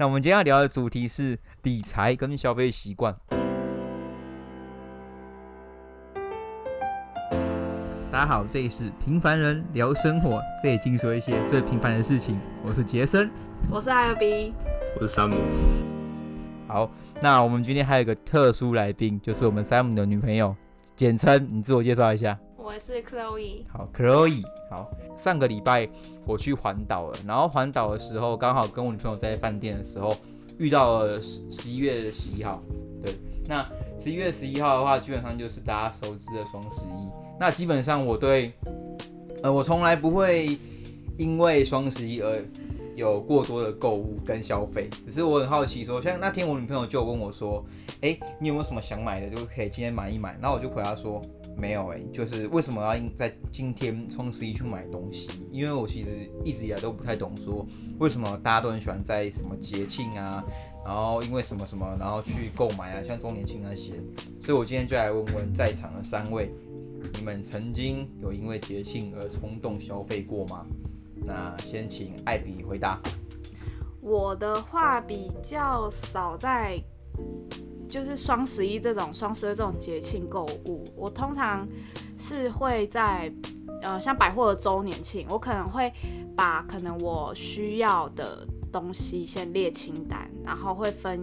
那我们今天要聊的主题是理财跟消费习惯。大家好，这里是平凡人聊生活，这里尽说一些最平凡的事情。我是杰森，我是艾尔 B，我是山姆。好，那我们今天还有一个特殊来宾，就是我们山姆的女朋友，简称你自我介绍一下。我是 Chloe。好，Chloe。好，上个礼拜我去环岛了，然后环岛的时候刚好跟我女朋友在饭店的时候遇到了十十一月十一号。对，那十一月十一号的话，基本上就是大家熟知的双十一。那基本上我对，呃，我从来不会因为双十一而有过多的购物跟消费，只是我很好奇说，像那天我女朋友就问我说，哎，你有没有什么想买的，就可以今天买一买。然后我就回答说，没有哎，就是为什么要在今天双十一去买东西？因为我其实一直以来都不太懂说，为什么大家都很喜欢在什么节庆啊，然后因为什么什么，然后去购买啊，像周年庆那些。所以我今天就来问问在场的三位。你们曾经有因为节庆而冲动消费过吗？那先请艾比回答。我的话比较少在，就是双十一这种双十二这种节庆购物。我通常是会在，呃，像百货的周年庆，我可能会把可能我需要的东西先列清单，然后会分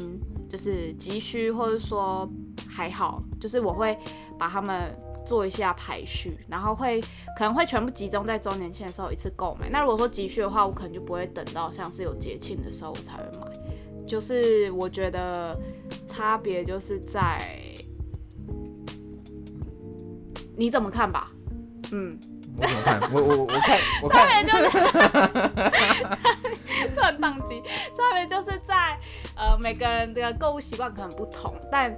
就是急需或者说还好，就是我会把他们。做一下排序，然后会可能会全部集中在周年庆的时候一次购买。那如果说急需的话，我可能就不会等到像是有节庆的时候我才会买。就是我觉得差别就是在你怎么看吧？嗯，我怎么看？我我我看 我看。差别就是 突然宕机。差别就是在呃每个人的购物习惯可能不同，但。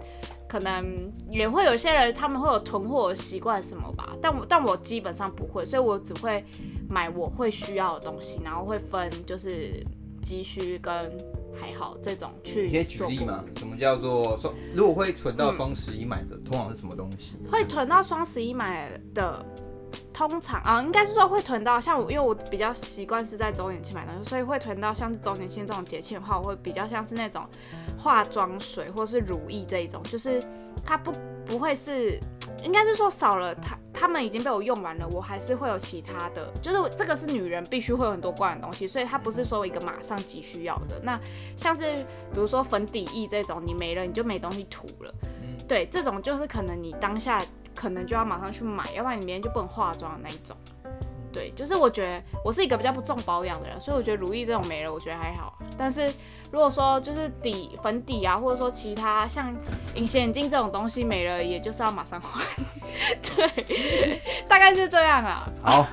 可能也会有些人他们会有囤货的习惯什么吧，但我但我基本上不会，所以我只会买我会需要的东西，然后会分就是急需跟还好这种去。你可以举例嘛？什么叫做双？如果会存到双十一买的，嗯，通常是什么东西？会囤到双十一买的。通常啊，应该是说会囤到像我，因为我比较习惯是在周年庆买东西，所以会囤到像是周年庆这种节庆的话，我会比较像是那种化妆水或是乳液这一种，就是它不不会是，应该是说少了它，它们已经被我用完了，我还是会有其他的，就是这个是女人必须会有很多罐的东西，所以它不是说一个马上急需要的。那像是比如说粉底液这种，你没了你就没东西涂了，对，这种就是可能你当下。可能就要马上去买，要不然你明天就不能化妆的那一种。对，就是我觉得我是一个比较不重保养的人，所以我觉得如意这种没了，我觉得还好。但是如果说就是底粉底啊，或者说其他像隐形眼镜这种东西没了，也就是要马上换。对，大概是这样啊。好，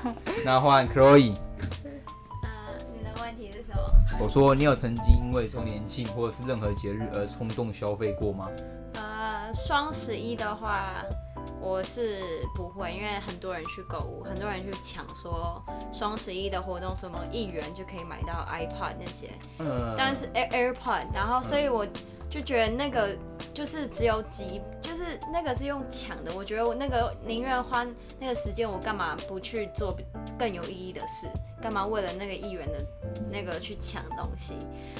那换 Chloe。呃，你的问题是什么？我说你有曾经因为周年庆或者是任何节日而冲动消费过吗？呃，双十一的话。我是不会，因为很多人去购物，很多人去抢，说双十一的活动什么一元就可以买到 iPod 那些，嗯，但是 Air AirPod，然后所以我就觉得那个就是只有几，就是那个是用抢的，我觉得我那个宁愿花那个时间，我干嘛不去做更有意义的事？干嘛为了那个一元的那个去抢东西？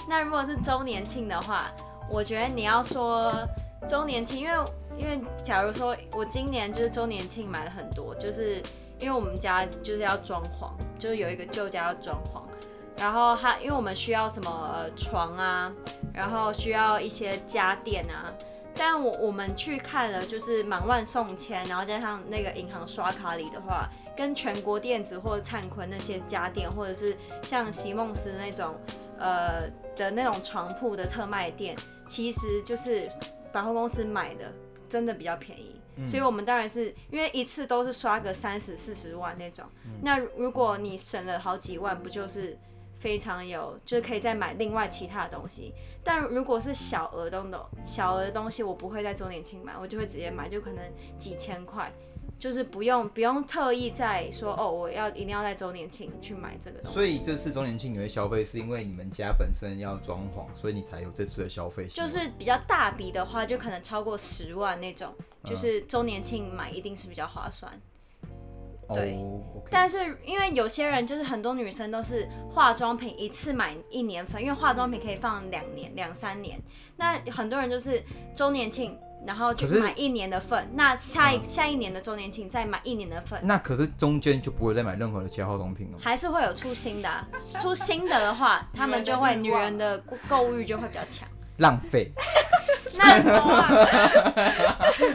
那如果是周年庆的话，我觉得你要说周年庆，因为。因为假如说我今年就是周年庆买了很多，就是因为我们家就是要装潢，就是有一个旧家要装潢，然后它因为我们需要什么床啊，然后需要一些家电啊，但我我们去看了就是满万送千，然后加上那个银行刷卡礼的话，跟全国电子或者灿坤那些家电，或者是像席梦思那种呃的那种床铺的特卖店，其实就是百货公司买的。真的比较便宜，嗯，所以我们当然是因为一次都是刷个三十四十万那种，嗯。那如果你省了好几万，不就是非常有，就是可以再买另外其他的东西。但如果是小额东东小额的东西，我不会在周年庆买，我就会直接买，就可能几千块。就是不用不用特意再说哦，我要一定要在周年庆去买这个东西。所以这次周年庆你会消费，是因为你们家本身要装潢，所以你才有这次的消费。就是比较大笔的话，就可能超过十万那种，就是周年庆买一定是比较划算。对但是因为有些人就是很多女生都是化妆品一次买一年份，因为化妆品可以放两年、两三年。那很多人就是周年庆，然后就是买一年的份，那下一、嗯、下一年的周年庆再买一年的份。那可是中间就不会再买任何的其他化妆品了吗？还是会有出新的、啊，出新的的话，他们就会女人的购物欲就会比较强。浪费。那啊、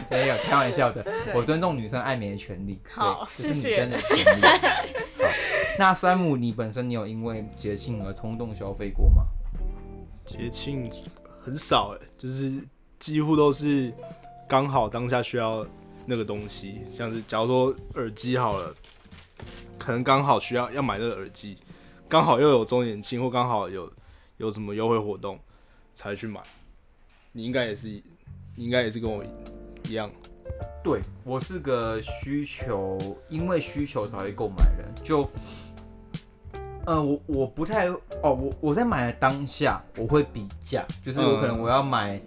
没有开玩笑的，我尊重女生爱美的权利。好，这是女生的权利。谢谢。好，那山姆，你本身你有因为节庆而冲动消费过吗？节庆很少哎，就是几乎都是刚好当下需要那个东西，像是假如说耳机好了，可能刚好需要要买那个耳机，刚好又有周年庆或刚好有有什么优惠活动才去买。你应该也是，你应该也是跟我一样。对，我是个需求，因为需求才会购买的人。就，呃，我我不太哦，我我在买的当下，我会比价，就是我可能我要买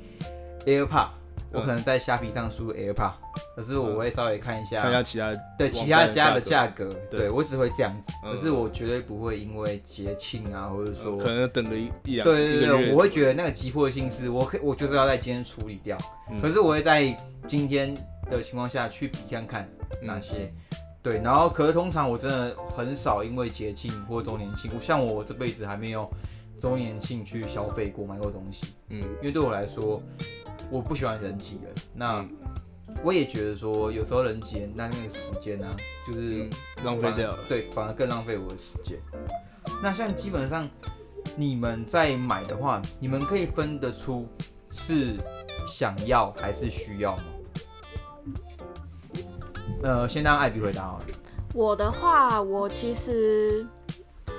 AirPod。我可能在虾皮上输 AirPod，可是我会稍微看一下，看一下其他对其他家的价格，对，我只会这样子。可是我绝对不会因为节庆啊，或者说可能等个一一两对对对，我会觉得那个急迫性是我可我就是要在今天处理掉。可是我会在今天的情况下去比看看哪些对，然后可是通常我真的很少因为节庆或周年庆，像我这辈子还没有周年庆去消费过买过东西，嗯，因为对我来说。我不喜欢人挤人，那我也觉得说，有时候人挤人，那那个时间呢、啊，就是、嗯、浪费掉了，对，反而更浪费我的时间。那像基本上你们在买的话，你们可以分得出是想要还是需要吗？呃，先让艾比回答好了。我的话，我其实。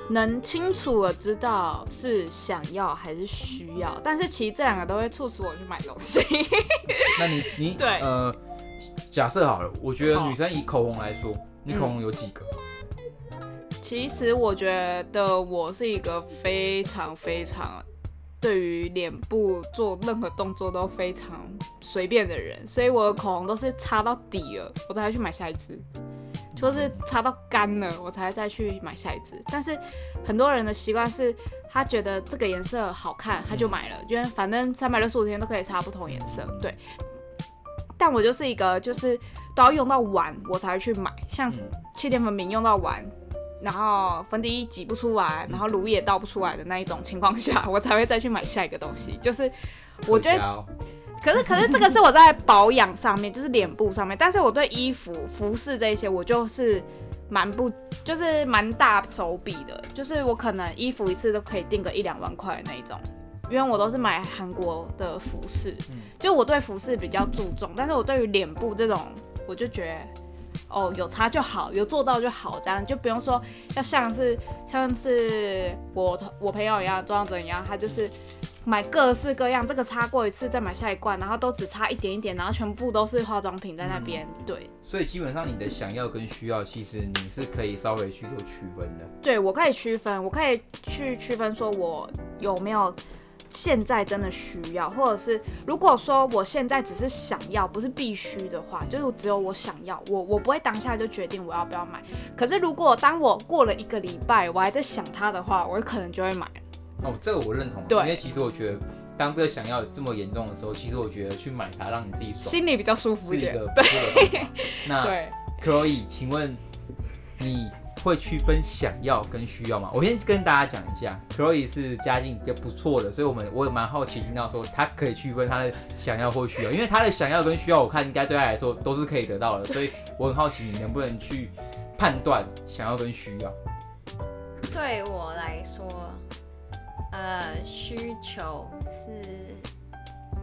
能清楚的知道是想要还是需要，但是其实这两个都会促使我去买东西。那你你对呃，假设好了，我觉得女生以口红来说，你口红有几个？其实我觉得我是一个非常非常对于脸部做任何动作都非常随便的人，所以我的口红都是擦到底了，我才会去买下一支。就是擦到干了，我才再去买下一支。但是很多人的习惯是，他觉得这个颜色好看，他就买了，因为反正三百六十五天都可以擦不同颜色。对。但我就是一个，就是都要用到完我才会去买，像气垫粉饼用到完，然后粉底挤不出来，然后乳液倒不出来的那一种情况下，我才会再去买下一个东西。就是我觉得。可是，可是这个是我在保养上面，就是脸部上面。但是我对衣服、服饰这一些，我就是蛮不，就是蛮大手笔的。就是我可能衣服一次都可以定个一两万块那一种，因为我都是买韩国的服饰。就我对服饰比较注重，但是我对于脸部这种，我就觉得哦，有差就好，有做到就好，这样就不用说要像是像是我我朋友一样，庄子一样，他就是。买各式各样，这个擦过一次再买下一罐，然后都只擦一点一点，然后全部都是化妆品在那边。嗯、对，所以基本上你的想要跟需要，其实你是可以稍微去做区分的。对，我可以区分，我可以去区分，说我有没有现在真的需要，或者是如果说我现在只是想要，不是必须的话，就是只有我想要，我我不会当下就决定我要不要买。可是如果当我过了一个礼拜，我还在想它的话，我可能就会买。哦，这个我认同。对，因为其实我觉得，当这个想要这么严重的时候，其实我觉得去买它，让你自己爽，心里比较舒服一点。是一个不错的方法。那对，Chloe，请问你会区分想要跟需要吗？我先跟大家讲一下，Chloe 是家境比较不错的，所以我们我也蛮好奇听到说他可以区分他的想要或需要，因为他的想要跟需要，我看应该对他来说都是可以得到的，所以我很好奇你能不能去判断想要跟需要。对我来说。呃，需求是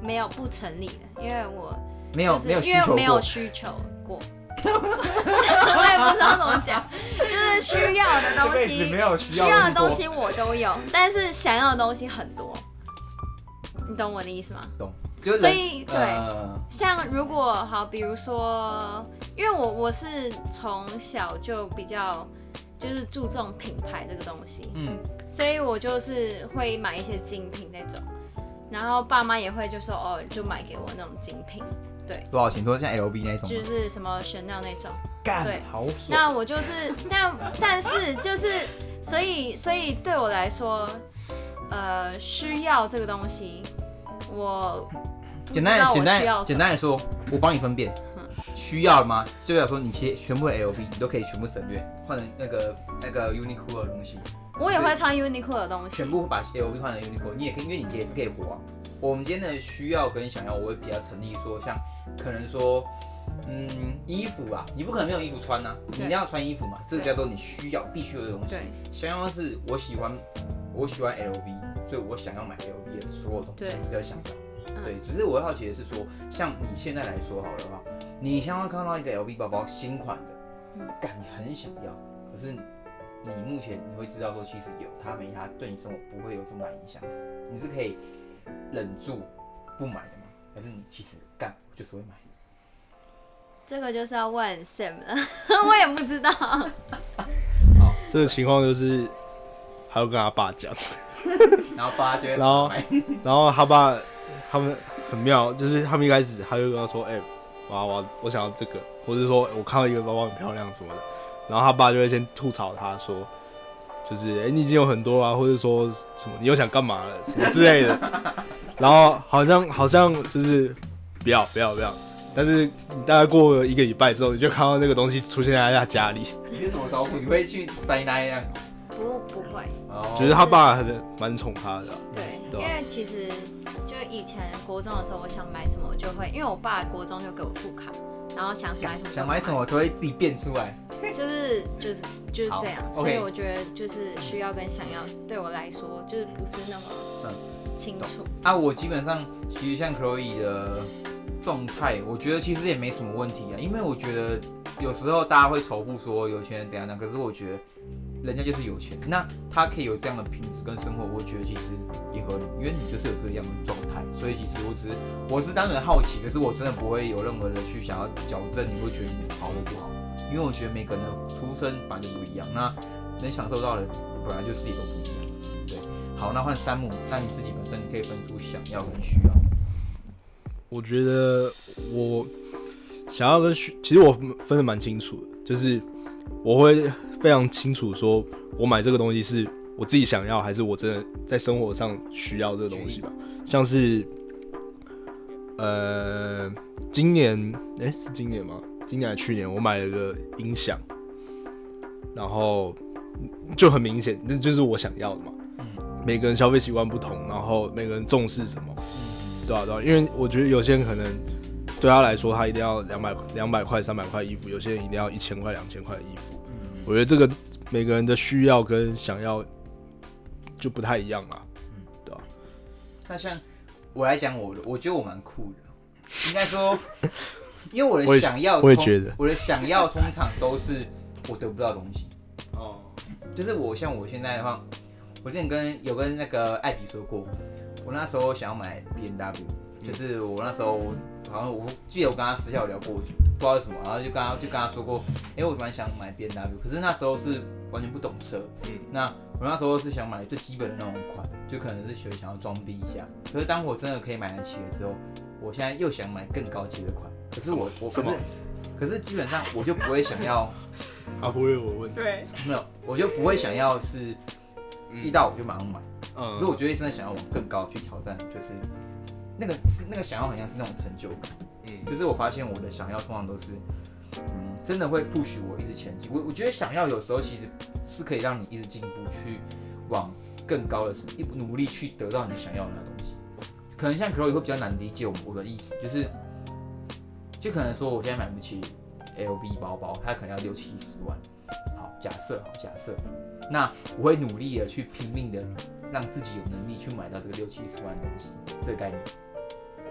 没有不成立的，因为我没有没有因为没有需求过，我也不知道怎么讲，就是需要的东西，没有需要的东西我都有，但是想要的东西很多，你懂我的意思吗？懂，所以对，呃、像如果好，比如说，因为我我是从小就比较。就是注重品牌这个东西，嗯，所以我就是会买一些精品那种，然后爸妈也会就说哦，就买给我那种精品，对，多少钱？多像 LV 那种，就是什么 Chanel 那种，干对，好爽。那我就是，但但是就是，所以所以对我来说，呃，需要这个东西，我不简单简单需要什么。简单来说，我帮你分辨，需要吗？就代表说你其实全部的 LV 你都可以全部省略，换成那个那个 Uniqlo 的东西，我也会穿 Uniqlo 的东西，全部把 LV 换成 Uniqlo，你也可以，因为你也是可以活啊。我们今天的需要跟想要，我会比较成立说，像可能说，嗯，衣服啊，你不可能没有衣服穿呐、啊，你一定要穿衣服嘛，这个叫做你需要必须有的东西。对，想要的是我喜欢，我喜欢 LV，所以我想要买 LV 的所有东西，对。比较想要。嗯。对，只是我好奇的是说，像你现在来说好了的话，你想要看到一个 LV 包包新款的，嗯。感你很想要，可是你目前你会知道说，其实有它没它，对你生活不会有这么大影响，你是可以忍住不买的吗？还是你其实干我就是会买？这个就是要问 Sam 了，我也不知道。这个情况就是还要跟他爸讲，然后爸就会 然后，然后他爸他们很妙，就是他们一开始他就跟他说：“哎、娃娃，我想要这个，或者说我看到一个包包很漂亮什么的。”然后他爸就会先吐槽他说：“就是哎、欸，你已经有很多啊，或者说什么你又想干嘛了什么之类的。”然后好像好像就是不要不要不要，但是你大概过了一个礼拜之后，你就看到那个东西出现在他家里，你是什么招数？你会去塞奶呀？不不会，哦觉得他爸很蛮宠他的啊、对，因为其实就以前国中的时候，我想买什么我就会，因为我爸国中就给我副卡，然后想买什么想买什么我都会自己变出来。就是就是就是这样，所以我觉得就是需要跟想要对我来说就是不是那么清楚。啊，我基本上其实像 Chloe 的状态，我觉得其实也没什么问题啊，因为我觉得有时候大家会仇富说有钱人怎样的，可是我觉得人家就是有钱，那他可以有这样的品质跟生活，我觉得其实也合理，因为你就是有这个样的状态，所以其实我只是我是单纯好奇，可是我真的不会有任何的去想要矫正你会觉得你好或不好，因为我觉得每个人的出身本来就不一样，那能享受到的本来就是也都不一样，对。好，那换山姆，那你自己本身你可以分出想要跟需要。我觉得我想要跟需，其实我分的蛮清楚的，就是我会非常清楚说，我买这个东西是我自己想要，还是我真的在生活上需要这个东西吧。像是，呃，今年，诶，是今年吗？今年去年，我买了个音响，然后就很明显，那就是我想要的嘛。嗯每个人消费习惯不同，然后每个人重视什么。对啊，对啊，因为我觉得有些人可能对他来说，他一定要两百两百块、三百块衣服；有些人一定要一千块、两千块的衣服。嗯，我觉得这个每个人的需要跟想要就不太一样嘛。对啊。那像我来讲，我我觉得我蛮酷的，应该说，因为我的想要，我也觉得。我的想要通常都是我得不到的东西。哦。就是我像我现在的话，我之前跟有跟那个艾比说过，我那时候想要买 BMW，就是我那时候好像我记得我跟他私下有聊过，不知道为什么，然后就跟他就跟他说过，哎、欸，我蛮想买 BMW，可是那时候是完全不懂车，嗯，那我那时候是想买最基本的那种款，就可能是学想要装逼一下，可是当我真的可以买得起了之后，我现在又想买更高级的款，可是我我可是可是基本上我就不会想要。啊不会有我问题。对，没有，我就不会想要是一到我就马上买，嗯可是我觉得真的想要往更高去挑战，就是那个是那个想要好像是那种成就感，嗯就是我发现我的想要通常都是，嗯，真的会 push 我一直前进。我我觉得想要有时候其实是可以让你一直进步，去往更高的层一努力去得到你想要的那东西。可能像 Chloe 会比较难理解我我的意思，就是就可能说我现在买不起 LV 包包，它可能要六七十万。好，假设好假设，那我会努力的去拼命的让自己有能力去买到这个六七十万的东西，这个概念，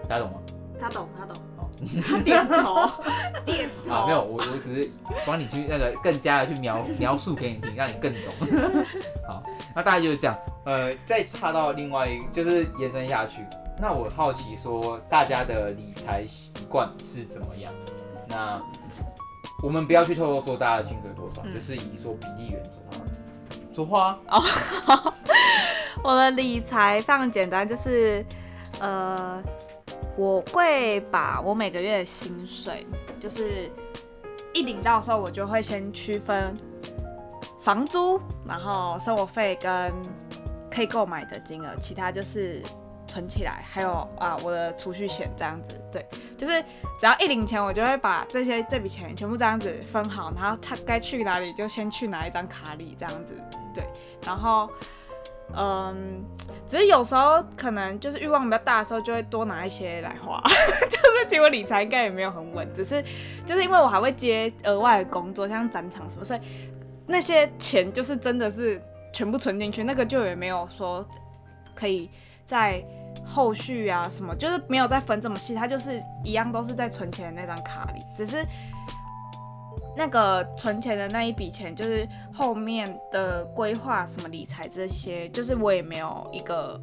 大家懂吗？他懂，他懂，好，他点头，点头。啊，没有，我我只是帮你去那个更加的去描描述给你听，让你更懂。好，那大概就是这样。呃，再插到另外一个，就是延伸下去。那我好奇说，大家的理财习惯是怎么样？那我们不要去透露说大家的薪水多少，嗯就是以说比例原则啊。说 话我的理财非常简单，就是呃，我会把我每个月的薪水，就是一领到的时候，我就会先区分房租，然后生活费跟可以购买的金额，其他就是存起来，还有啊我的储蓄险这样子。对，就是只要一领钱，我就会把这些这笔钱全部这样子分好，然后他该去哪里就先去哪一张卡里这样子。对，然后。嗯，只是有时候可能就是欲望比较大的时候，就会多拿一些来花，就是结果理财应该也没有很稳，只是就是因为我还会接额外的工作，像展场什么，所以那些钱就是真的是全部存进去，那个就也没有说可以在后续啊什么，就是没有再分这么细，它就是一样都是在存钱的那张卡里，只是。那个存钱的那一笔钱，就是后面的规划什么理财这些，就是我也没有一个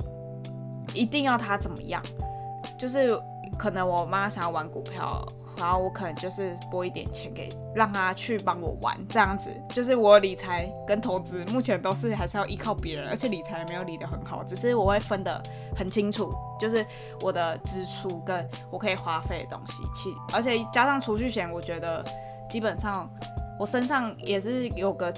一定要他怎么样，就是可能我妈想要玩股票，然后我可能就是拨一点钱给让他去帮我玩这样子，就是我理财跟投资目前都是还是要依靠别人，而且理财没有理得很好，只是我会分得很清楚，就是我的支出跟我可以花费的东西，其而且加上储蓄险，我觉得。基本上，我身上也是有个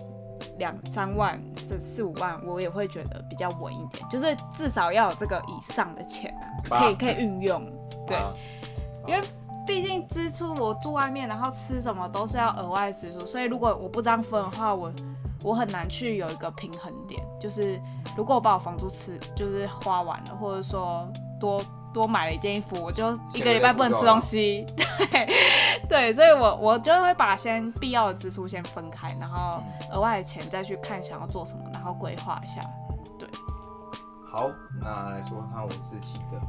两三万、四四五万，我也会觉得比较稳一点，就是至少要有这个以上的钱啊，可以可以运用。对，因为毕竟支出，我住外面，然后吃什么都是要额外支出，所以如果我不这样分的话，我我很难去有一个平衡点。就是如果我把我房租吃就是花完了，或者说多。多买了一件衣服，我就一个礼拜不能吃东西，对对，所以我我就会把先必要的支出先分开，然后额外的钱再去看想要做什么，然后规划一下。对，好，那来说看我自己的，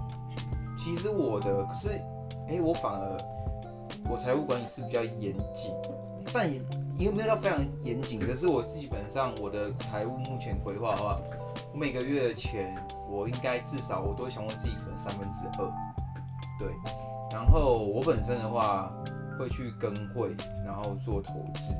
其实我的可是，哎、我反而我财务管理是比较严谨，但也也没有到非常严谨，可是我基本上我的财务目前规划的话。我每个月的钱，我应该至少我都想我自己存三分之二，对。然后我本身的话会去跟会，然后做投资。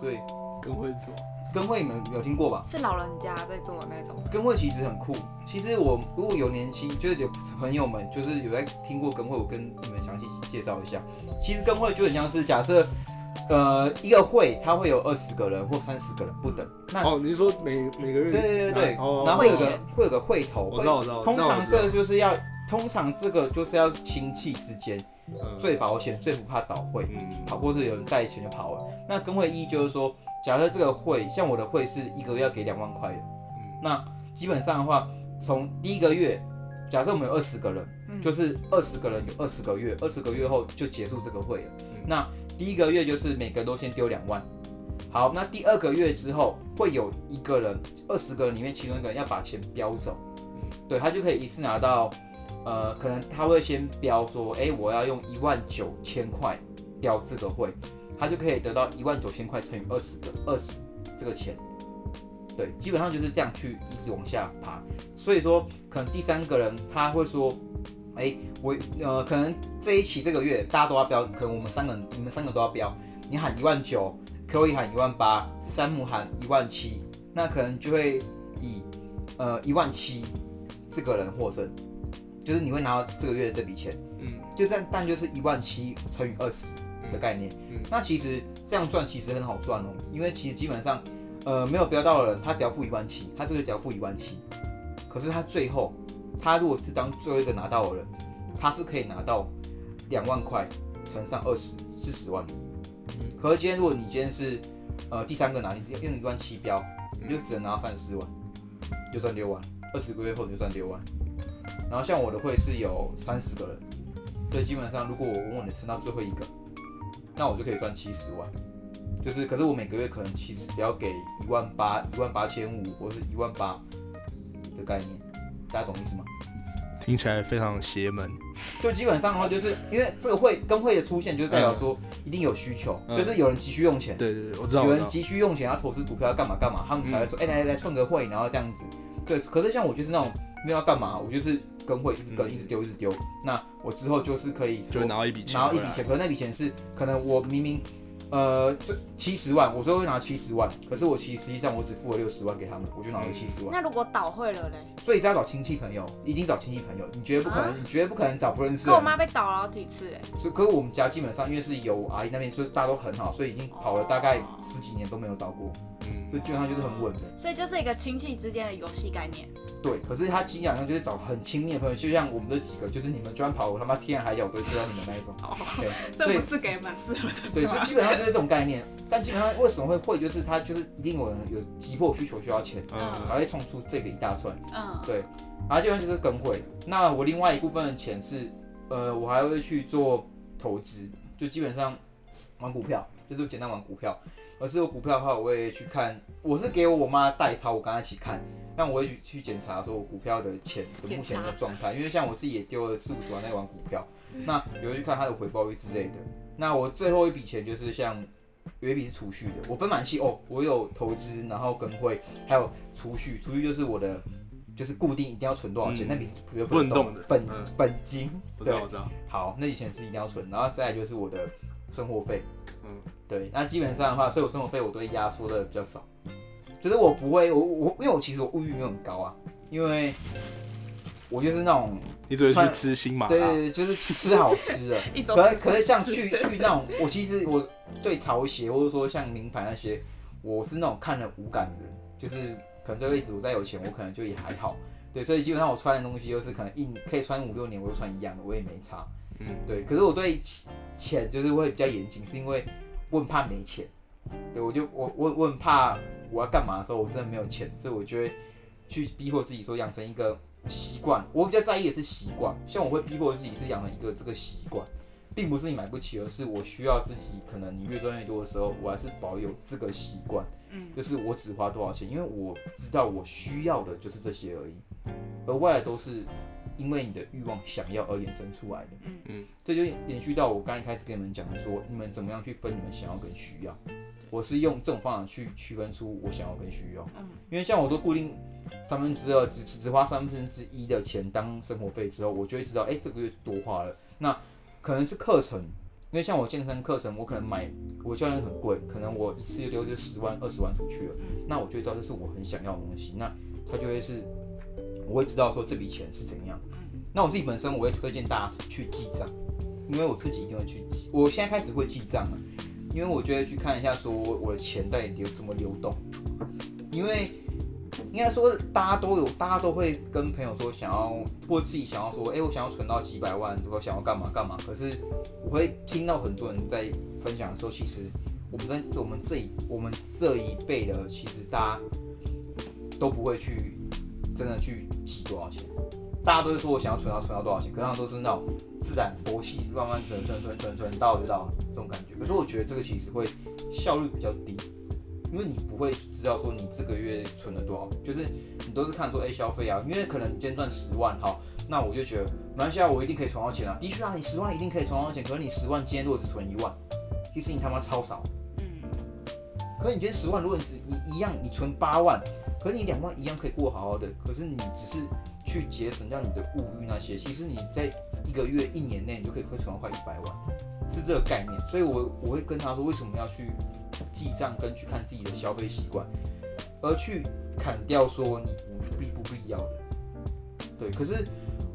所以，跟会做？跟会你们有听过吧？是老人家在做的那种。跟会其实很酷。其实我如果有年轻，就是有朋友们，就是有在听过跟会，我跟你们详细介绍一下。其实跟会就很像是假设。呃，一个会它会有二十个人或三十个人不等。那哦，你是说每每个月？对对对对。哦、然后会有个会有个会头。我知道我知道。通常这个就是要，通常这个就是要亲戚之间最保险、最不怕倒会，跑或者有人带钱就跑了。那跟会一就是说，假设这个会像我的会是一个月要给两万块的，那基本上的话，从第一个月，假设我们有二十个人，就是二十个人有二十个月，二十个月后就结束这个会了。那第一个月就是每个人都先丢两万，好，那第二个月之后会有一个人，二十个人里面其中一个人要把钱标走，对，他就可以一次拿到，呃，可能他会先标说，哎，我要用一万九千块标这个会，他就可以得到一万九千块乘以二十个二十这个钱，对，基本上就是这样去一直往下爬，所以说可能第三个人他会说。哎、欸，我呃，可能这一期这个月大家都要标，可能我们三个人，你们三个都要标。你喊一万九，Chloe 喊一万八，山姆喊一万七，那可能就会以呃一万七这个人获胜，就是你会拿到这个月的这笔钱。嗯，就算但就是一万七乘以二十的概念。嗯，那其实这样赚其实很好赚哦，因为其实基本上呃没有标到的人，他只要付一万七，他这个只要付一万七，可是他最后。他如果是当最后一个拿到的人，他是可以拿到两万块乘上二十，四十万。可是今天如果你今天是呃第三个拿，你用一万七标，你就只能拿到三十四万，就赚六万。二十个月后你就赚六万。然后像我的会是有三十个人，所以基本上如果我稳稳的撑到最后一个，那我就可以赚七十万。就是可是我每个月可能其实只要给一万八、一万八千五或者是一万八的概念。大家懂意思吗？听起来非常邪门。就基本上的话，就是因为这个会跟会的出现，就是代表说一定有需求，嗯、就是有人急需用钱。对对对，我知道。有人急需用钱，要投资股票要干嘛干嘛，他们才会说，哎、嗯欸，来来来，创个会，然后这样子。对，可是像我就是那种没有要干嘛，我就是跟会一直跟，一直丢，一直丢。那我之后就是可以就拿到一笔钱，拿到一笔钱，可是那笔钱是可能我明明呃，这七十万，我说会拿七十万，可是我其实实际上我只付了六十万给他们，我就拿了七十万。那如果倒会了嘞？所以只要找亲戚朋友，一定找亲戚朋友。你觉得不可能？啊、你觉得不可能找不认识？可我妈被倒了好几次哎。所以，可是我们家基本上因为是有阿姨那边，就是大家都很好，所以已经跑了大概十几年都没有倒过。嗯，所以基本上就是很稳的。所以就是一个亲戚之间的游戏概念。对，可是他基本上就是找很亲密的朋友，就像我们这几个，就是你们专跑，我他妈天涯海角我都知道你们那一种。哦，对，所以不是给蛮适合的。对，所以基本上就是这种概念。但基本上为什么会会，就是他就是一定有人有急迫需求需要钱，嗯，才会冲出这个一大串，嗯，对，然后基本上就是跟会。那我另外一部分的钱是，呃，我还会去做投资，就基本上玩股票，就是简单玩股票。而是有股票的话，我会去看，我是给我妈代操，我跟她一起看，但我会去去检查说我股票的钱的目前的状态，因为像我自己也丢了四五十万在玩股票，那也会去看它的回报率之类的。那我最后一笔钱就是像。有一笔是储蓄的，我分蛮细哦。我有投资，然后跟会，还有储蓄。储蓄就是我的，就是固定一定要存多少钱，嗯、那笔是不能动的本、嗯、本金。对，我知道。好，那笔钱是一定要存，然后再来就是我的生活费。嗯，对。那基本上的话，所以我生活费我都会压缩的比较少，就是我不会，我我因为我其实我物欲没有很高啊，因为。我就是那种，你只会去吃新麻辣，对，就是吃好吃的。可是可是像去去那种，我其实我对潮鞋或者说像名牌那些，我是那种看了无感的人，就是可能这辈子我再有钱，我可能就也还好。对，所以基本上我穿的东西就是可能一可以穿五六年，我都穿一样的，我也没差。嗯，对。可是我对钱就是会比较严谨，是因为我很怕没钱。对，我就我我我很怕我要干嘛的时候，我真的没有钱，所以我就会去逼迫自己说养成一个。习惯，我比较在意的是习惯。像我会逼迫自己是养成一个这个习惯，并不是你买不起，而是我需要自己。可能你越赚越多的时候，我还是保有这个习惯。嗯，就是我只花多少钱，因为我知道我需要的就是这些而已，而外来都是因为你的欲望想要而衍生出来的。嗯嗯，这就延续到我刚一开始跟你们讲的说，你们怎么样去分你们想要跟需要。我是用这种方法去区分出我想要跟需要。嗯，因为像我都固定。三分之二只只花三分之一的钱当生活费之后，我就会知道，哎、欸，这个月多花了。那可能是课程，因为像我健身课程，我可能买我教练很贵，可能我一次就丢就十万二十万出去了。那我就会知道这是我很想要的东西，那它就会是，我会知道说这笔钱是怎样。那我自己本身我会推荐大家去记账，因为我自己一定会去记。我现在开始会记账了，因为我觉得去看一下说我的钱到底流怎么流动，因为。应该说，大家都有，大家都会跟朋友说想要，或自己想要说，哎、欸，我想要存到几百万，如果想要干嘛干嘛。可是我会听到很多人在分享的时候，其实我们在我们这一我们这一辈的，其实大家都不会去真的去记多少钱。大家都是说我想要存到存到多少钱，可是他们都是那种自然佛系，慢慢存存存存存到就到这种感觉。可是我觉得这个其实会效率比较低。因为你不会知道说你这个月存了多少，就是你都是看说哎消费啊，因为可能你今天赚十万，好，那我就觉得没关系啊，我一定可以存到钱啊。的确啊，你十万一定可以存到钱，可是你十万今天如果只存一万，其实你他妈超少。嗯。可是你今天十万，如果你只你一样你存八万，可是你两万一样可以过好好的，可是你只是去节省掉你的物欲那些，其实你在一个月一年内你就可以会存到快一百万，是这个概念。所以我我会跟他说为什么要去。记账跟去看自己的消费习惯，而去砍掉说你不必不必要的，对。可是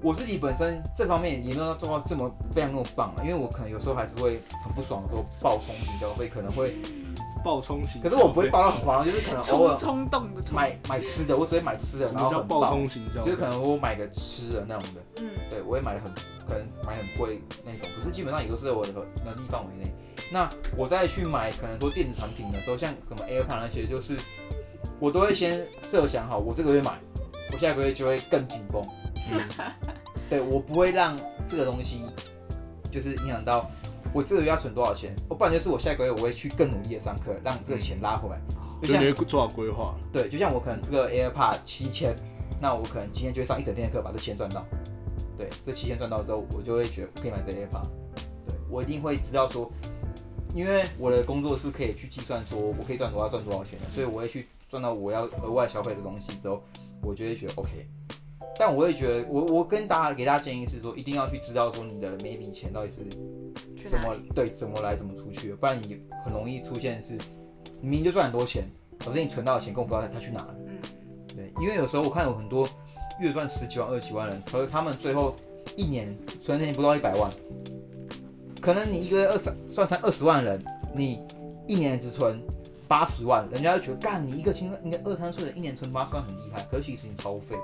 我自己本身这方面也没有做到这么非常那么棒啊，因为我可能有时候还是会很不爽的时候暴冲型消费，可能会暴冲型。可是我不会暴到很夸张，就是可能偶尔冲动的买买吃的，我只会买吃的，然后叫暴冲型就是可能我买个吃的那种的，嗯，对，我也买的很可能买很贵那种，可是基本上也都是在我的能力范围内。那我再去买可能说电子产品的时候，像什么 AirPods 那些，就是我都会先设想好，我这个月买，我下个月就会更紧绷。嗯、对，我不会让这个东西就是影响到我这个月要存多少钱，我不然就是我下个月我会去更努力的上课，让这个钱拉回来。就像做好规划。对，就像我可能这个 AirPods 七千，那我可能今天就会上一整天的课，把这钱赚到。对，这七千赚到之后，我就会觉得可以买这 AirPods。对，我一定会知道说。因为我的工作是可以去计算说我可以赚多少赚多少钱的，所以我会去赚到我要额外消费的东西之后，我就会觉得 OK。但我也觉得，我我跟大家给大家建议是说，一定要去知道说你的每一笔钱到底是怎么对怎么来怎么出去，不然你很容易出现是，你明明就赚很多钱，可是你存到的钱根本不知道他去哪了。嗯，对，因为有时候我看有很多月赚十几万、二十几万人，可是他们最后一年存的钱不到一百万，可能你一个月二十算成二十万人，你一年只存八十万，人家就觉得干你一个青应该二三岁的一年存八十万很厉害，可是其实你超废。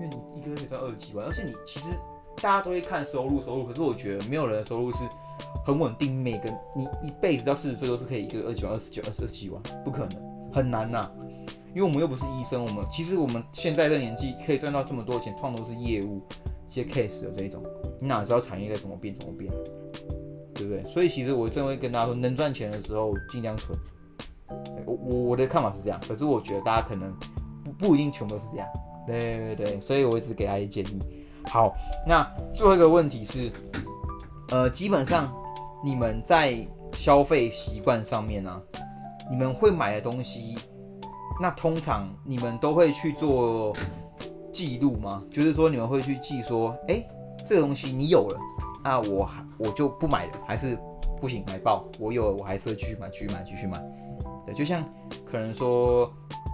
因为你一个月赚二十几万，而且你其实大家都会看收入，收入，可是我觉得没有人的收入是很稳定，每个你一辈子到四十岁都是可以一个二十几万、二十九、二十几万，不可能，很难呐、因为我们又不是医生，我们其实我们现在这年纪可以赚到这么多钱，创都是业务接 case 的这一种，你哪知道产业在怎么变怎么变，对不对？所以其实我真的会跟大家说，能赚钱的时候尽量存。我我我的看法是这样，可是我觉得大家可能不不一定全都是这样。对对对，所以我一直给他一建议。好，那最后一个问题是，呃，基本上你们在消费习惯上面呢、你们会买的东西，那通常你们都会去做记录吗？就是说你们会去记说，哎，这个东西你有了，那我还我就不买了，还是不行买爆？我有，我还是会继续买，继续买，继续买。对，就像可能说，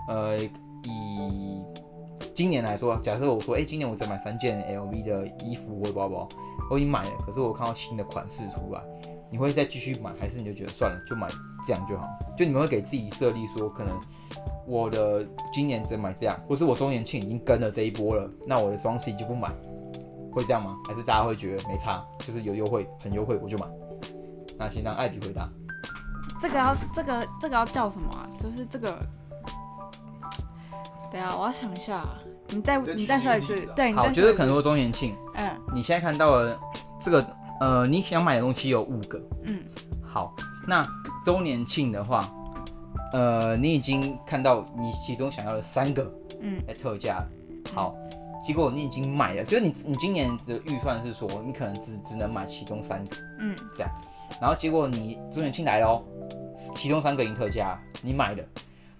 呃，以今年来说，假设我说，哎、今年我只买三件 LV 的衣服或包包，我已经买了，可是我看到新的款式出来，你会再继续买，还是你就觉得算了，就买这样就好？就你们会给自己设立说，可能我的今年只买这样，或是我周年庆已经跟了这一波了，那我的双十一就不买，会这样吗？还是大家会觉得没差，就是有优惠，很优惠我就买？那先让艾比回答。这个要这个这个要叫什么啊？就是这个。等下，我要想一下。你再你再说一次。对，好，觉得可能说周年庆。嗯。你现在看到了这个，呃，你想买的东西有五个。嗯。好，那周年庆的话，呃，你已经看到你其中想要的三个，嗯，在特价。好，结果你已经买了，就是你你今年的预算是说，你可能只只能买其中三个。嗯。这样，然后结果你周年庆来了，其中三个已经特价，你买了。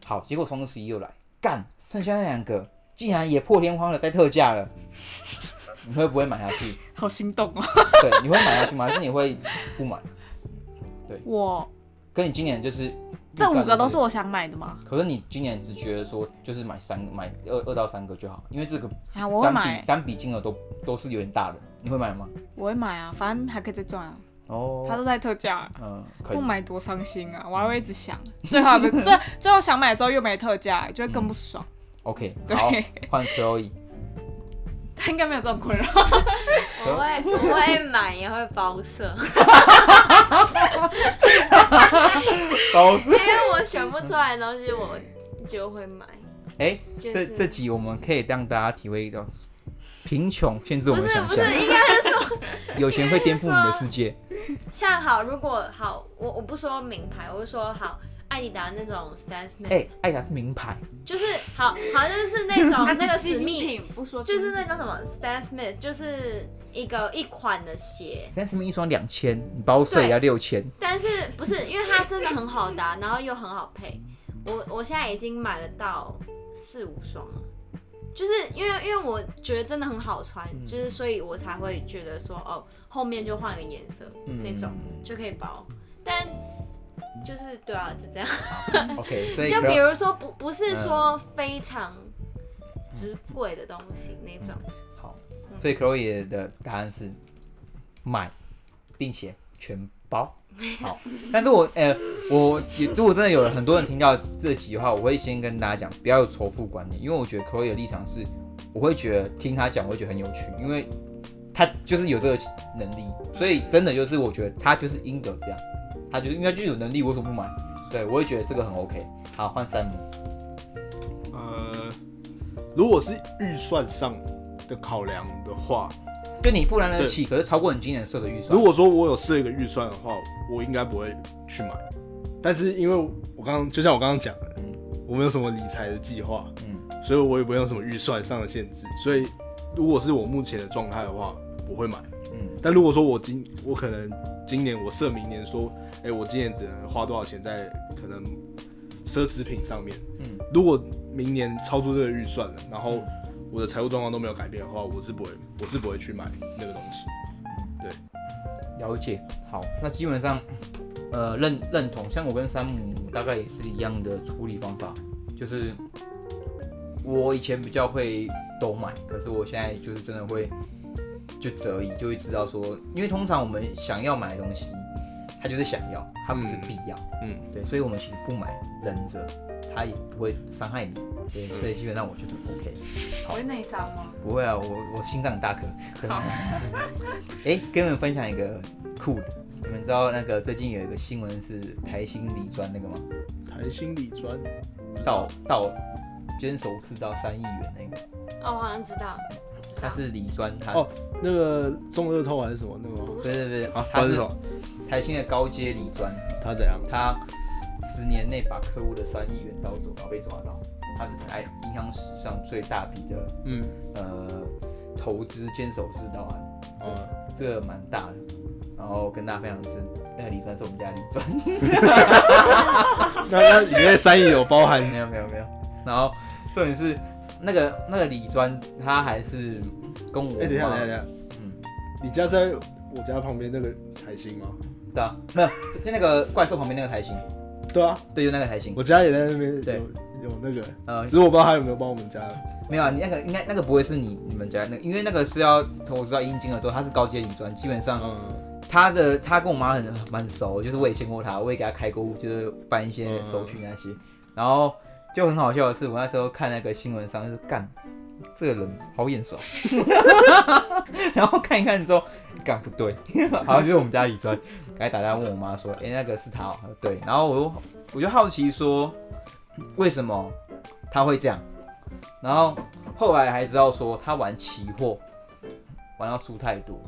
好，结果双十一又来。干，剩下那两个竟然也破天荒的在特价了，你会不会买下去？好心动啊！对，你会买下去吗？还是你会不买？对，我跟你今年就是这五个都是我想买的吗？可是你今年只觉得说就是买三个，买二二到三个就好，因为这个啊，我会买，单笔金额都都是有点大的，你会买吗？我会买啊，反正还可以再赚啊。哦，他都在特价，嗯，不买多伤心啊！我还会一直想，最后最最后想买之后又没特价，就会更不爽。OK，好，换 Chloe，他应该没有这种困扰。我会我会买也会包色，包色，因为我选不出来的东西，我就会买。哎，这这集我们可以让大家体会到。贫穷限制我们的想象，不是不是，应该是说有钱会颠覆你的世界。像好，如果好，我我不说名牌，我就说好，艾迪达那种 Stan Smith，哎、欸，艾迪达是名牌，就是好好像是那种 那个史密品，不说就是那个什么 Stan Smith，就是一个一款的鞋，Stan Smith 一双两千，你包税也要六千，但是不是因为它真的很好搭，然后又很好配，我我现在已经买得到四五双了。就是因为因为我觉得真的很好穿，嗯、就是所以我才会觉得说哦，后面就换个颜色、嗯、那种就可以包，但就是对啊，就这样。OK，所以就比如说不不是说非常值贵的东西那种。嗯、好，所以 Chloe 的答案是买，并且全包。好，但是我呃，我也如果真的有很多人听到这集的话，我会先跟大家讲，不要有仇富观念，因为我觉得 Chloe 的立场是，我会觉得听他讲，我会觉得很有趣，因为他就是有这个能力，所以真的就是我觉得他就是应得这样，他就是应该就有能力，为什么不买？对，我会觉得这个很 OK。好，换山姆。呃，如果是预算上的考量的话。就你负担得起，可是超过你今年设的预算。如果说我有设一个预算的话，我应该不会去买。但是因为我刚刚就像我刚刚讲的，嗯，我没有什么理财的计划，嗯，所以我也不用什么预算上的限制。所以如果是我目前的状态的话，我会买。嗯，但如果说我今我可能今年我设明年说，哎、欸，我今年只能花多少钱在可能奢侈品上面。嗯，如果明年超出这个预算了，然后我的财务状况都没有改变的话，我是不会，我是不会去买那个东西。对，了解。好，那基本上，呃，认认同。像我跟山姆大概也是一样的处理方法，就是我以前比较会都买，可是我现在就是真的会就择一，就会知道说，因为通常我们想要买的东西，它就是想要，它不是必要。嗯，对，所以我们其实不买，忍着，它也不会伤害你。对，所以基本上我就是 OK。好，会内伤吗？不会啊，我我心脏大颗。哎，跟你们分享一个酷的，你们知道那个最近有一个新闻是台新理专那个吗？台新理专到到坚守自盗三亿元那个。哦，我好像知道。他是理专，他哦，那个中乐透还是什么那个吗？对对对，啊，他是什么？台新的高阶理专，他怎样？他十年内把客户的三亿元盗走，然后被抓到。他是台银行史上最大笔的，嗯，呃，投资监守自盗案，嗯，这个蛮大的。然后跟大家分享的是，那个李专是我们家李专。那那里面三亿有包含？没有没有没有。然后重点是那个那个李专，他还是跟我。哎，等一下等一下，嗯，你家在我家旁边那个台新吗？对啊，没有，就那个怪兽旁边那个台新。对啊，对，就那个台新。我家也在那边。对。有那个，呃，只是我不知道他有没有帮我们家。没有啊，你那个应该那个不会是你你们家那个，因为那个是要我知道阴茎了之后，他是高阶理专，基本上，他的他跟我妈很蛮熟，就是我也见过他，我也给他开过，就是办一些手续那些，然后就很好笑的是，我那时候看那个新闻上就是干这个人好眼熟，然后看一看之后干不对，好像就是我们家李专，赶紧打电话问我妈说，哎、欸，那个是他哦，对，然后我就我就好奇说。为什么他会这样？然后后来还知道说他玩期货玩到输太多，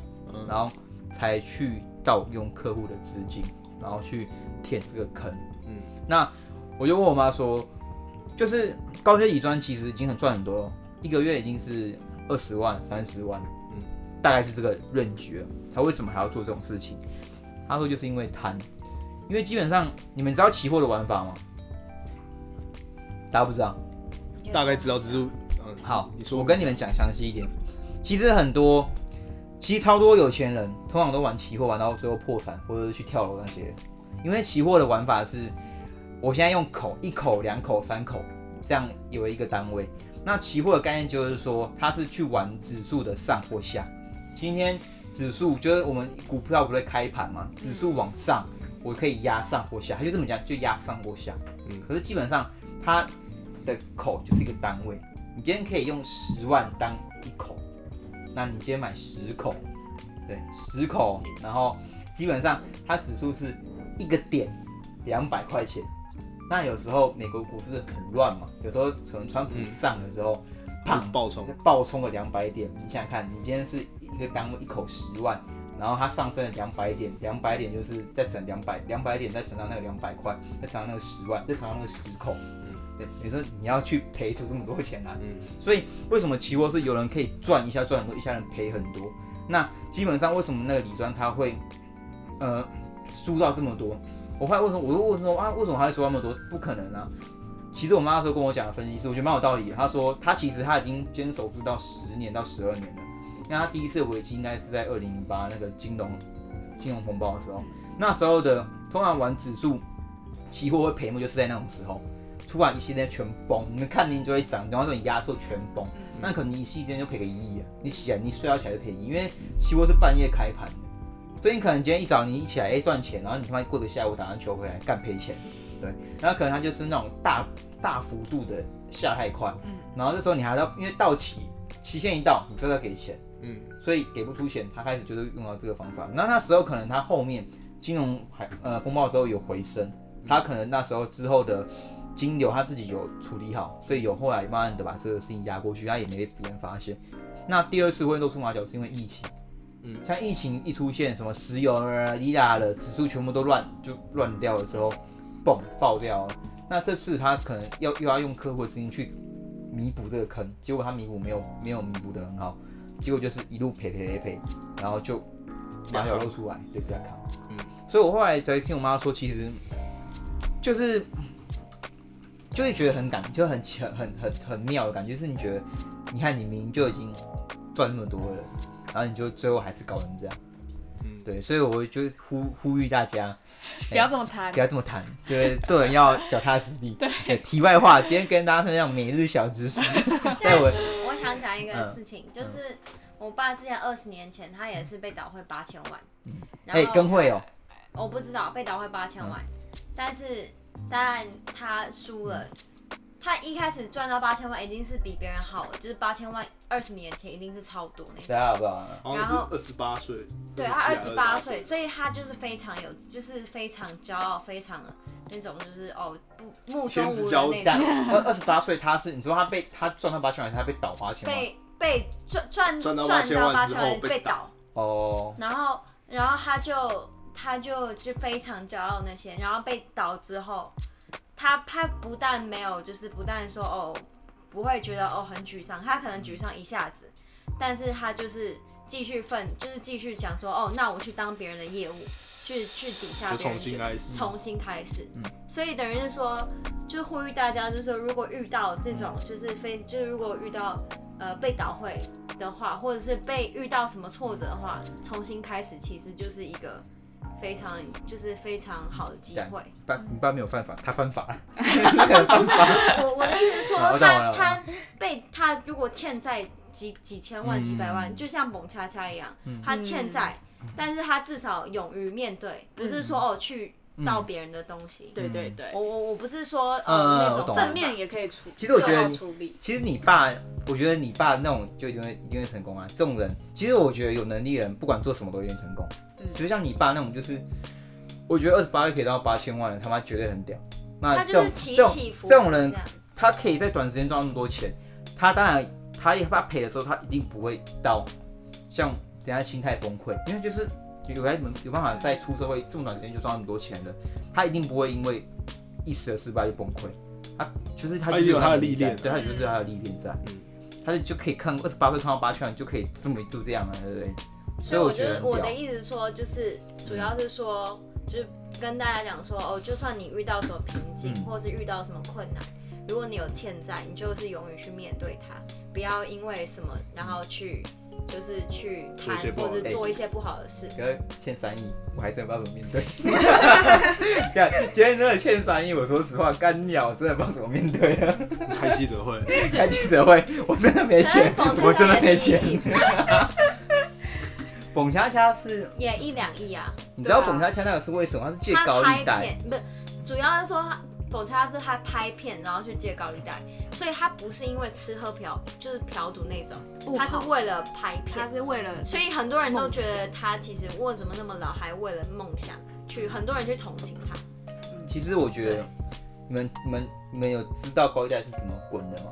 然后才去盗用客户的资金，然后去填这个坑。嗯，那我就问我妈说，就是高阶理专其实已经很赚很多了，一个月已经是二十万、三十万，嗯，大概是这个 range，他为什么还要做这种事情？他说就是因为贪，因为基本上你们知道期货的玩法吗？大家不知道，大概知道，只是嗯，好，你说，我跟你们讲详细一点。其实很多，其实超多有钱人通常都玩期货，玩到最后破产，或者是去跳楼那些。因为期货的玩法是，我现在用口，一口、两口、三口，这样有一个单位。那期货的概念就是说，它是去玩指数的上或下。今天指数就是我们股票不会开盘嘛，指数往上，我可以压上或下，它就这么讲，就压上或下。嗯，可是基本上。它的口就是一个单位，你今天可以用十万当一口，那你今天买十口，对，十口，然后基本上它指数是一个点两百块钱。那有时候美国股市很乱嘛，有时候可能川普上的时候，砰、嗯、爆冲，爆冲了两百点。你想想看，你今天是一个单位一口十万，然后它上升了两百点，两百点就是再乘两百，两百点再乘上那个两百块，再乘上那个十万，再乘上那个十口。你说你要去赔出这么多钱啊？嗯，所以为什么期货是有人可以赚一下赚很多，一下人赔很多？那基本上为什么那个李专他会呃输到这么多？我后来问说，我又问说啊，为什么他会输那么多？不可能啊！其实我妈那时候跟我讲的分析是，我觉得蛮有道理的。他说她其实她已经坚守住到十年到十二年了。那她第一次危机应该是在二零零八那个金融金融风暴的时候，那时候的通常玩指数期货会赔嘛，就是在那种时候。突然一夕间全崩，你们看您就会涨，然后这种压错全崩，那可能一夕间就赔个一亿啊！你起来，你睡觉起来就赔一亿，因为期货是半夜开盘的，所以你可能今天一早你一起来，哎、欸、赚钱，然后你他妈过个下午打完球回来干赔钱，对，然后可能他就是那种大大幅度的下太快，然后这时候你还要因为到期期限一到，你就要给钱，嗯，所以给不出钱，他开始就是用到这个方法。那那时候可能他后面金融海呃风暴之后有回升，他可能那时候之后的。金流他自己有处理好，所以有后来慢慢的把这个事情压过去，他也没被别人发现。那第二次会露出马脚是因为疫情，嗯，像疫情一出现，什么石油啊、伊拉的指数全部都乱就乱掉的时候，嘣爆掉了。那这次他可能要又要用客户的资金去弥补这个坑，结果他弥补没有没有弥补的很好，结果就是一路赔赔赔赔，然后就马脚露出来，对，不要看。嗯，所以我后来才听我妈说，其实就是。就会觉得很感，就很很很很很妙的感觉，就是你觉得你看你明明就已经赚那么多了，然后你就最后还是搞成这样。嗯，对，所以我就呼呼吁大家 不要这么贪，不要这么贪，对，做人要脚踏实地。对，题外话，今天跟大家分享每日小知识。对，我我想讲一个事情，嗯、就是我爸之前二十年前，他也是被倒汇八千万。嗯。哎，跟会哦。我不知道被倒汇八千万，嗯、但是但他输了。他一开始赚到八千万，一定是比别人好，就是八千万二十年前一定是超多那种。对啊，然后二十八岁，对他二十八岁，所以他就是非常有，就是非常骄傲，非常那种就是哦不目中无人那种。二二十八岁，他是你说他被他赚到八千万，他被倒八千万？被被赚赚赚到八千万被倒哦。然后然后他就他就就非常骄傲那些，然后被倒之后。他他不但没有，就是不但说哦，不会觉得哦很沮丧，他可能沮丧一下子，但是他就是继续奋，就是继续讲说哦，那我去当别人的业务，去去底下重新开始，重新开始。嗯，所以等于是说，就呼吁大家，就是说如果遇到这种，就是非，就是如果遇到呃被倒会的话，或者是被遇到什么挫折的话，重新开始其实就是一个。非常就是非常好的机会。爸，你爸没有犯法，他犯法。不是我，我的意思是说，他他被他如果欠债几几千万、几百万，就像蒙恰恰一样，他欠债，但是他至少勇于面对，不是说哦去盗别人的东西。对对对，我我我不是说呃那种正面也可以处理。其实我觉得，其实你爸，我觉得你爸那种就一定会一定会成功啊。这种人，其实我觉得有能力的人，不管做什么都一定成功。就像你爸那种，就是我觉得二十八岁可以到八千万的，他妈绝对很屌。那这种这种这种人，他可以在短时间赚那么多钱，他当然他也怕赔的时候，他一定不会到像等下心态崩溃，因为就是有来有办法在出社会这么短时间就赚那么多钱的，他一定不会因为一时的失败就崩溃。他就是他就是有他的历练，对他就是他的历练在，他就就可以看二十八岁看到八千万就可以这么就这样了，对不对？所以我觉得我的意思是说，就是主要是说，就是跟大家讲说，哦，就算你遇到什么瓶颈，或是遇到什么困难，如果你有欠债，你就是勇于去面对它，不要因为什么然后去就是去谈或者做一些不好的事。可是欠三亿，我还真的不知道怎么面对。看今天真的欠三亿，我说实话，干鸟真的不知道怎么面对了。开记者会，开记者会，我真的没钱，我真的没钱。蹦恰恰是也一两亿啊，你知道蹦恰恰那个是为什么？他是借高利贷，不是，主要是说他蹦恰恰是他拍片，然后去借高利贷，所以他不是因为吃喝嫖，就是嫖赌那种，他是为了拍片，他是为了，所以很多人都觉得他其实为什么那么老，还为了梦想去，很多人去同情他。其实我觉得你们你们你们有知道高利贷是怎么滚的吗？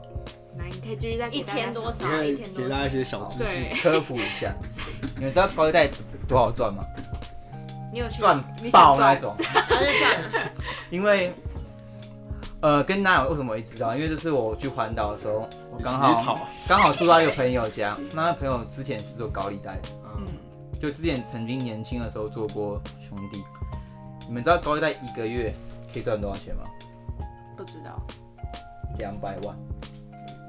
那你可以继续再一天多少？一天多少？给大家一些小知识，科普一下。你们知道高利贷多好赚吗？你有赚爆那种？因为，呃，跟大家为什么会知道？因为这是我去环岛的时候，我刚好刚好住到一个朋友家。那个朋友之前是做高利贷的，嗯，就之前曾经年轻的时候做过兄弟。你们知道高利贷一个月可以赚多少钱吗？不知道。两百万。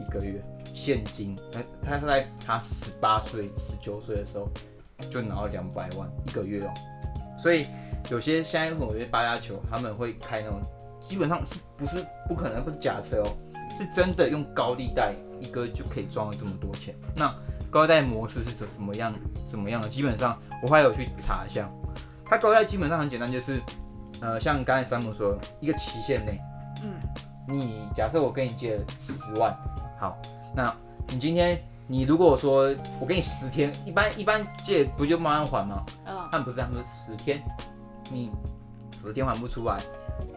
一个月现金，他他在他十八岁、十九岁的时候就拿了两百万一个月哦，所以有些现在有些八家球他们会开那种，基本上是不是不可能不是假车哦，是真的用高利贷一个就可以赚了这么多钱。那高利贷模式是怎怎么样怎么样的？基本上我还有去查一下，他高利贷基本上很简单，就是呃像刚才山姆说，一个期限内，嗯，你假设我跟你借了十万。好，那你今天你如果说我给你十天，一般一般借不就慢慢还吗？嗯，他们不是，他们说十天，你十天还不出来，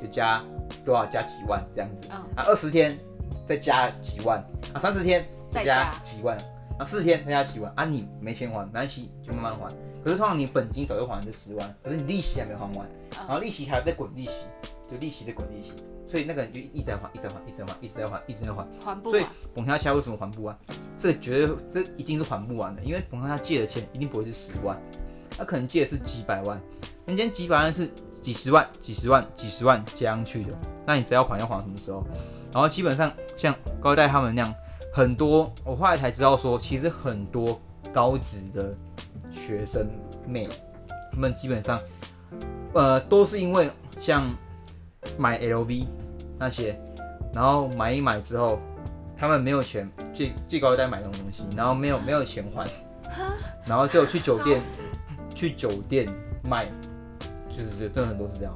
就加多少加几万这样子。嗯，啊二十天再加几万，啊三十天再加几万，啊四十天再加几万，啊你没钱还没关系，就慢慢还。可是通常你本金早就还了这十万，可是你利息还没还完，然后利息还在滚利息，就利息在滚利息。所以那个人就一直在还，一直在还，一直在还，一直在还，一直在还，还不完。所以蹦恰恰为什么还不完？这绝对这一定是还不完的，因为蹦恰恰借的钱一定不会是十万，他可能借的是几百万。人家几百万是几十万、几十万、几十万加上去的，那你只要还要还什么时候？然后基本上像高利贷他们那样很多我后来才知道说，其实很多高职的学生妹，他们基本上，呃，都是因为像买 LV 那些，然后买一买之后，他们没有钱最最高利贷买这种东西，然后没有没有钱还，然后就去酒店去酒店卖，就是这真的很多是这样。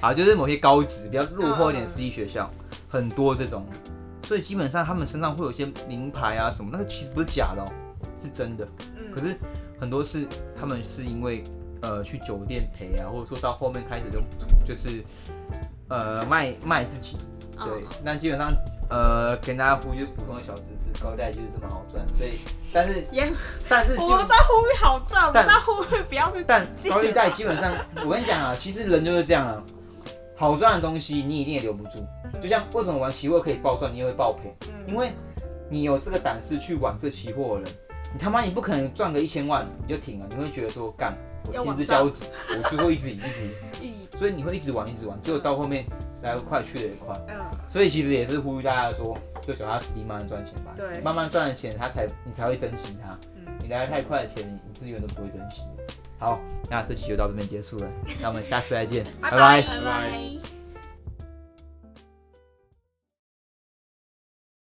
啊，就是某些高职比较落后一点私立学校，很多这种，所以基本上他们身上会有一些名牌啊什么，那个其实不是假的哦，是真的。可是很多是他们是因为呃去酒店赔啊，或者说到后面开始就就是呃卖卖自己。对，那基本上呃跟大家呼吁普通的小知识，高利贷就是这么好赚，所以但是也但是我们在呼吁好赚，我们在呼吁不要去。但高利贷基本上，我跟你讲啊，其实人就是这样啊。好赚的东西你一定也留不住，就像为什么玩期货可以暴赚，你也会爆赔，因为你有这个胆识去玩这期货的人，你他妈你不可能赚个一千万你就停了，你会觉得说干，我天之骄子，我就会一直赢一直赢，所以你会一直玩一直玩，结果到后面来得快去得也快，嗯所以其实也是呼吁大家说，就脚踏实地慢慢赚钱吧，对，慢慢赚的钱他才你才会珍惜它，你来得太快的钱你资源都不会珍惜。好，那这期就到这边结束了，那我们下次再见，拜拜。拜拜。